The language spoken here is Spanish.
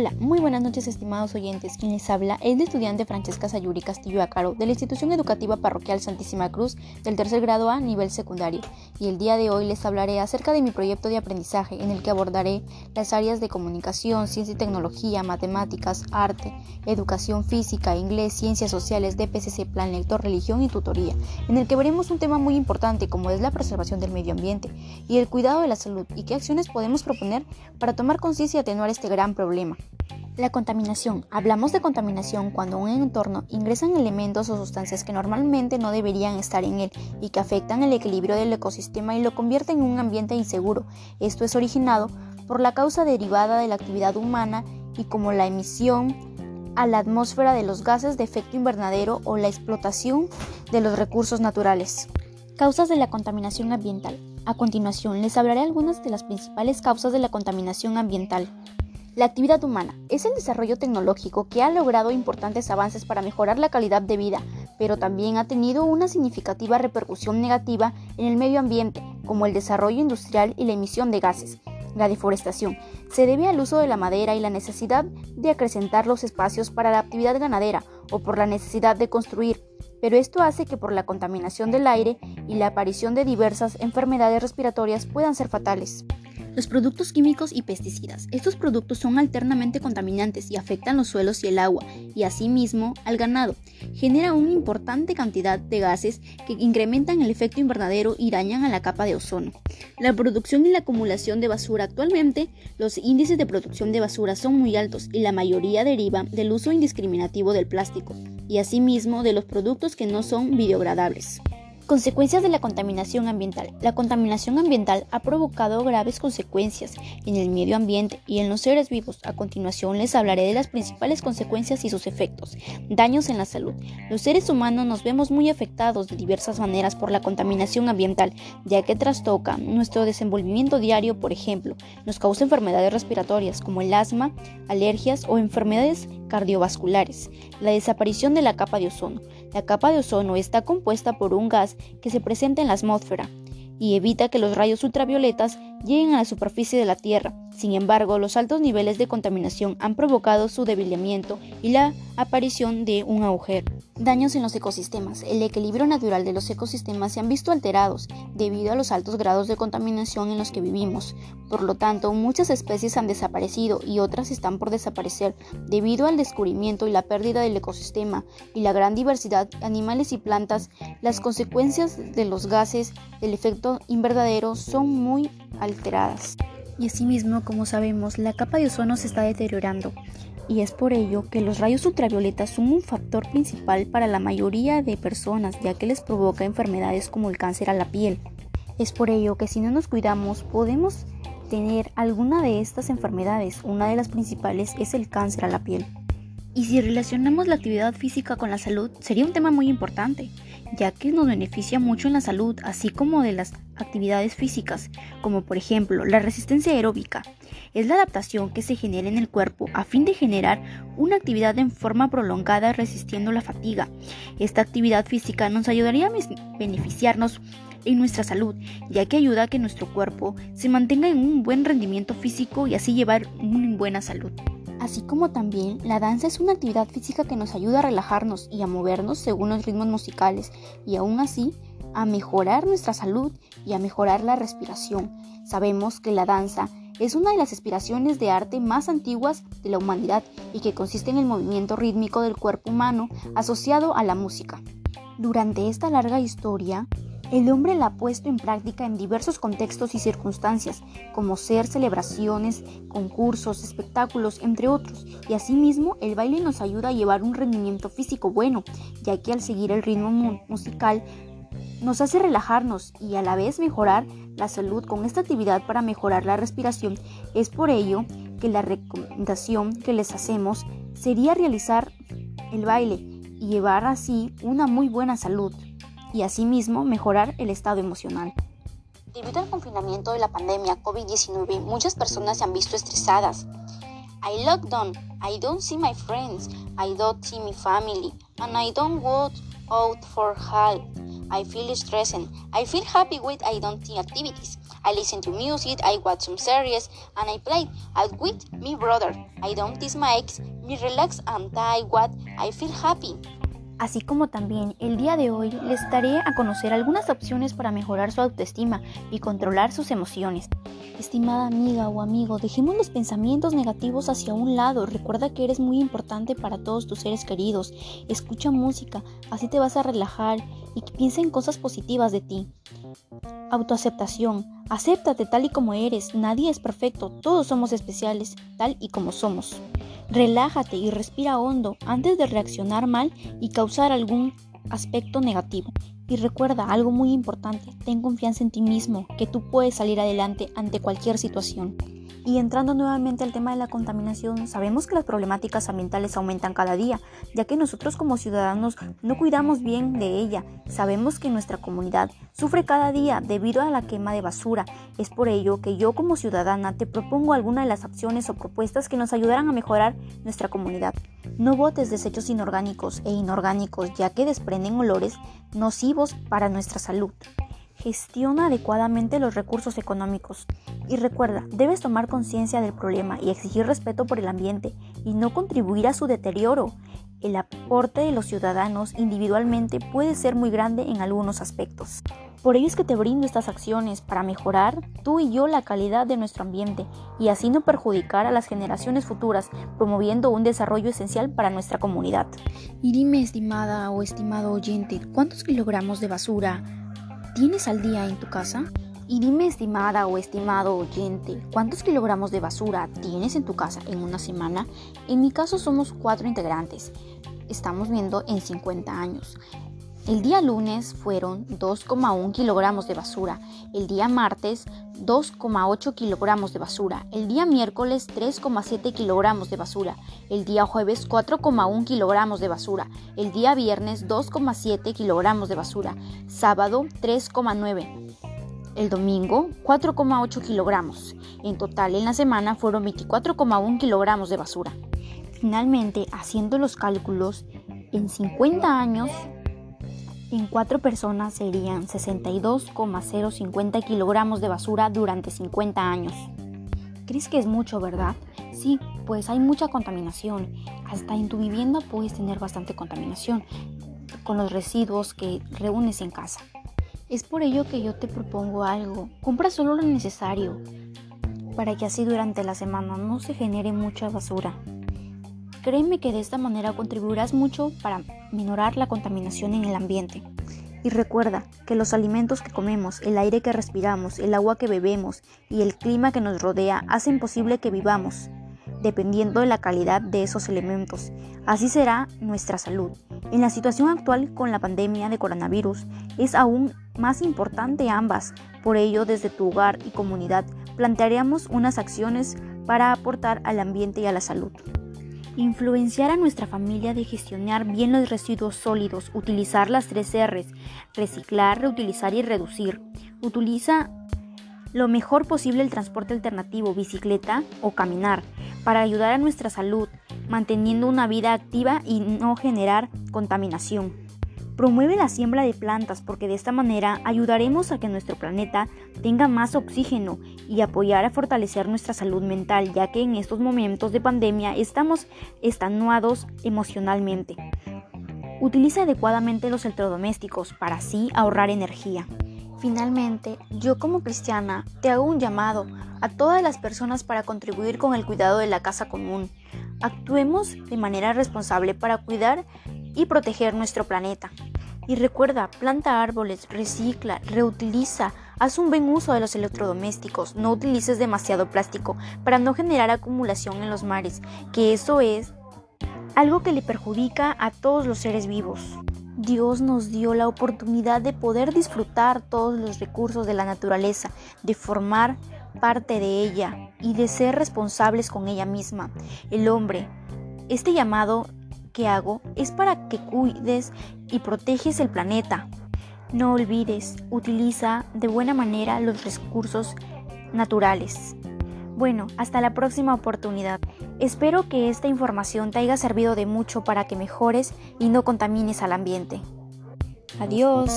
Hola, muy buenas noches estimados oyentes. Quien les habla es la estudiante Francesca Sayuri Castillo Acaro de la Institución Educativa Parroquial Santísima Cruz del tercer grado A nivel secundario y el día de hoy les hablaré acerca de mi proyecto de aprendizaje en el que abordaré las áreas de comunicación, ciencia y tecnología, matemáticas, arte, educación física, inglés, ciencias sociales, DPCC, plan lector, religión y tutoría, en el que veremos un tema muy importante como es la preservación del medio ambiente y el cuidado de la salud y qué acciones podemos proponer para tomar conciencia y atenuar este gran problema. La contaminación. Hablamos de contaminación cuando en un entorno ingresan elementos o sustancias que normalmente no deberían estar en él y que afectan el equilibrio del ecosistema y lo convierten en un ambiente inseguro. Esto es originado por la causa derivada de la actividad humana y como la emisión a la atmósfera de los gases de efecto invernadero o la explotación de los recursos naturales. Causas de la contaminación ambiental. A continuación les hablaré algunas de las principales causas de la contaminación ambiental. La actividad humana es el desarrollo tecnológico que ha logrado importantes avances para mejorar la calidad de vida, pero también ha tenido una significativa repercusión negativa en el medio ambiente, como el desarrollo industrial y la emisión de gases. La deforestación se debe al uso de la madera y la necesidad de acrecentar los espacios para la actividad ganadera o por la necesidad de construir, pero esto hace que por la contaminación del aire y la aparición de diversas enfermedades respiratorias puedan ser fatales. Los productos químicos y pesticidas. Estos productos son alternamente contaminantes y afectan los suelos y el agua, y asimismo al ganado. Genera una importante cantidad de gases que incrementan el efecto invernadero y dañan a la capa de ozono. La producción y la acumulación de basura. Actualmente, los índices de producción de basura son muy altos y la mayoría deriva del uso indiscriminativo del plástico y asimismo de los productos que no son biodegradables. Consecuencias de la contaminación ambiental. La contaminación ambiental ha provocado graves consecuencias en el medio ambiente y en los seres vivos. A continuación les hablaré de las principales consecuencias y sus efectos. Daños en la salud. Los seres humanos nos vemos muy afectados de diversas maneras por la contaminación ambiental, ya que trastoca nuestro desenvolvimiento diario, por ejemplo, nos causa enfermedades respiratorias como el asma, alergias o enfermedades cardiovasculares. La desaparición de la capa de ozono. La capa de ozono está compuesta por un gas que se presenta en la atmósfera y evita que los rayos ultravioletas lleguen a la superficie de la Tierra. Sin embargo, los altos niveles de contaminación han provocado su debilitamiento y la aparición de un agujero. Daños en los ecosistemas. El equilibrio natural de los ecosistemas se han visto alterados debido a los altos grados de contaminación en los que vivimos. Por lo tanto, muchas especies han desaparecido y otras están por desaparecer debido al descubrimiento y la pérdida del ecosistema y la gran diversidad de animales y plantas. Las consecuencias de los gases del efecto invernadero son muy alteradas. Y asimismo, como sabemos, la capa de ozono se está deteriorando y es por ello que los rayos ultravioletas son un factor principal para la mayoría de personas ya que les provoca enfermedades como el cáncer a la piel. Es por ello que si no nos cuidamos podemos tener alguna de estas enfermedades. Una de las principales es el cáncer a la piel. Y si relacionamos la actividad física con la salud, sería un tema muy importante, ya que nos beneficia mucho en la salud, así como de las actividades físicas, como por ejemplo la resistencia aeróbica. Es la adaptación que se genera en el cuerpo a fin de generar una actividad en forma prolongada resistiendo la fatiga. Esta actividad física nos ayudaría a beneficiarnos en nuestra salud, ya que ayuda a que nuestro cuerpo se mantenga en un buen rendimiento físico y así llevar una buena salud. Así como también la danza es una actividad física que nos ayuda a relajarnos y a movernos según los ritmos musicales y aún así a mejorar nuestra salud y a mejorar la respiración. Sabemos que la danza es una de las inspiraciones de arte más antiguas de la humanidad y que consiste en el movimiento rítmico del cuerpo humano asociado a la música. Durante esta larga historia, el hombre la ha puesto en práctica en diversos contextos y circunstancias, como ser celebraciones, concursos, espectáculos, entre otros, y asimismo el baile nos ayuda a llevar un rendimiento físico bueno, ya que al seguir el ritmo musical nos hace relajarnos y a la vez mejorar la salud con esta actividad para mejorar la respiración. Es por ello que la recomendación que les hacemos sería realizar el baile y llevar así una muy buena salud y asimismo mejorar el estado emocional. Debido al confinamiento de la pandemia COVID-19, muchas personas se han visto estresadas. I lockdown, I don't see my friends, I don't see my family, and I don't go out for help. I feel stressed. I feel happy with I don't think activities. I listen to music, I watch some series, and I play out with my brother. I don't tease my ex, me relax and I what I feel happy. Así como también el día de hoy les daré a conocer algunas opciones para mejorar su autoestima y controlar sus emociones. Estimada amiga o amigo, dejemos los pensamientos negativos hacia un lado. Recuerda que eres muy importante para todos tus seres queridos. Escucha música, así te vas a relajar y piensa en cosas positivas de ti. Autoaceptación. Acéptate tal y como eres. Nadie es perfecto. Todos somos especiales, tal y como somos. Relájate y respira hondo antes de reaccionar mal y causar algún aspecto negativo. Y recuerda algo muy importante, ten confianza en ti mismo, que tú puedes salir adelante ante cualquier situación. Y entrando nuevamente al tema de la contaminación, sabemos que las problemáticas ambientales aumentan cada día, ya que nosotros como ciudadanos no cuidamos bien de ella. Sabemos que nuestra comunidad sufre cada día debido a la quema de basura. Es por ello que yo como ciudadana te propongo alguna de las acciones o propuestas que nos ayudarán a mejorar nuestra comunidad. No botes desechos inorgánicos e inorgánicos ya que desprenden olores nocivos para nuestra salud. Gestiona adecuadamente los recursos económicos. Y recuerda, debes tomar conciencia del problema y exigir respeto por el ambiente y no contribuir a su deterioro. El aporte de los ciudadanos individualmente puede ser muy grande en algunos aspectos. Por ello es que te brindo estas acciones para mejorar tú y yo la calidad de nuestro ambiente y así no perjudicar a las generaciones futuras, promoviendo un desarrollo esencial para nuestra comunidad. Y dime, estimada o estimado oyente, ¿cuántos kilogramos de basura tienes al día en tu casa? Y dime, estimada o estimado oyente, ¿cuántos kilogramos de basura tienes en tu casa en una semana? En mi caso somos cuatro integrantes. Estamos viendo en 50 años. El día lunes fueron 2,1 kilogramos de basura, el día martes 2,8 kilogramos de basura, el día miércoles 3,7 kilogramos de basura, el día jueves 4,1 kilogramos de basura, el día viernes 2,7 kilogramos de basura, sábado 3,9 el domingo 4,8 kilogramos. En total en la semana fueron 24,1 kilogramos de basura. Finalmente, haciendo los cálculos, en 50 años en cuatro personas serían 62,050 kilogramos de basura durante 50 años. ¿Crees que es mucho, verdad? Sí, pues hay mucha contaminación. Hasta en tu vivienda puedes tener bastante contaminación con los residuos que reúnes en casa. Es por ello que yo te propongo algo. Compra solo lo necesario para que así durante la semana no se genere mucha basura. Créeme que de esta manera contribuirás mucho para minorar la contaminación en el ambiente. Y recuerda que los alimentos que comemos, el aire que respiramos, el agua que bebemos y el clima que nos rodea hacen posible que vivamos, dependiendo de la calidad de esos elementos. Así será nuestra salud. En la situación actual con la pandemia de coronavirus es aún más importante ambas. Por ello, desde tu hogar y comunidad plantearíamos unas acciones para aportar al ambiente y a la salud. Influenciar a nuestra familia de gestionar bien los residuos sólidos, utilizar las tres R's, reciclar, reutilizar y reducir. Utiliza lo mejor posible el transporte alternativo, bicicleta o caminar, para ayudar a nuestra salud, manteniendo una vida activa y no generar contaminación. Promueve la siembra de plantas porque de esta manera ayudaremos a que nuestro planeta tenga más oxígeno y apoyar a fortalecer nuestra salud mental, ya que en estos momentos de pandemia estamos estanuados emocionalmente. Utiliza adecuadamente los electrodomésticos para así ahorrar energía. Finalmente, yo como cristiana te hago un llamado a todas las personas para contribuir con el cuidado de la casa común. Actuemos de manera responsable para cuidar y proteger nuestro planeta. Y recuerda, planta árboles, recicla, reutiliza, haz un buen uso de los electrodomésticos, no utilices demasiado plástico para no generar acumulación en los mares, que eso es algo que le perjudica a todos los seres vivos. Dios nos dio la oportunidad de poder disfrutar todos los recursos de la naturaleza, de formar parte de ella y de ser responsables con ella misma. El hombre, este llamado que hago es para que cuides y proteges el planeta. No olvides, utiliza de buena manera los recursos naturales. Bueno, hasta la próxima oportunidad. Espero que esta información te haya servido de mucho para que mejores y no contamines al ambiente. Adiós.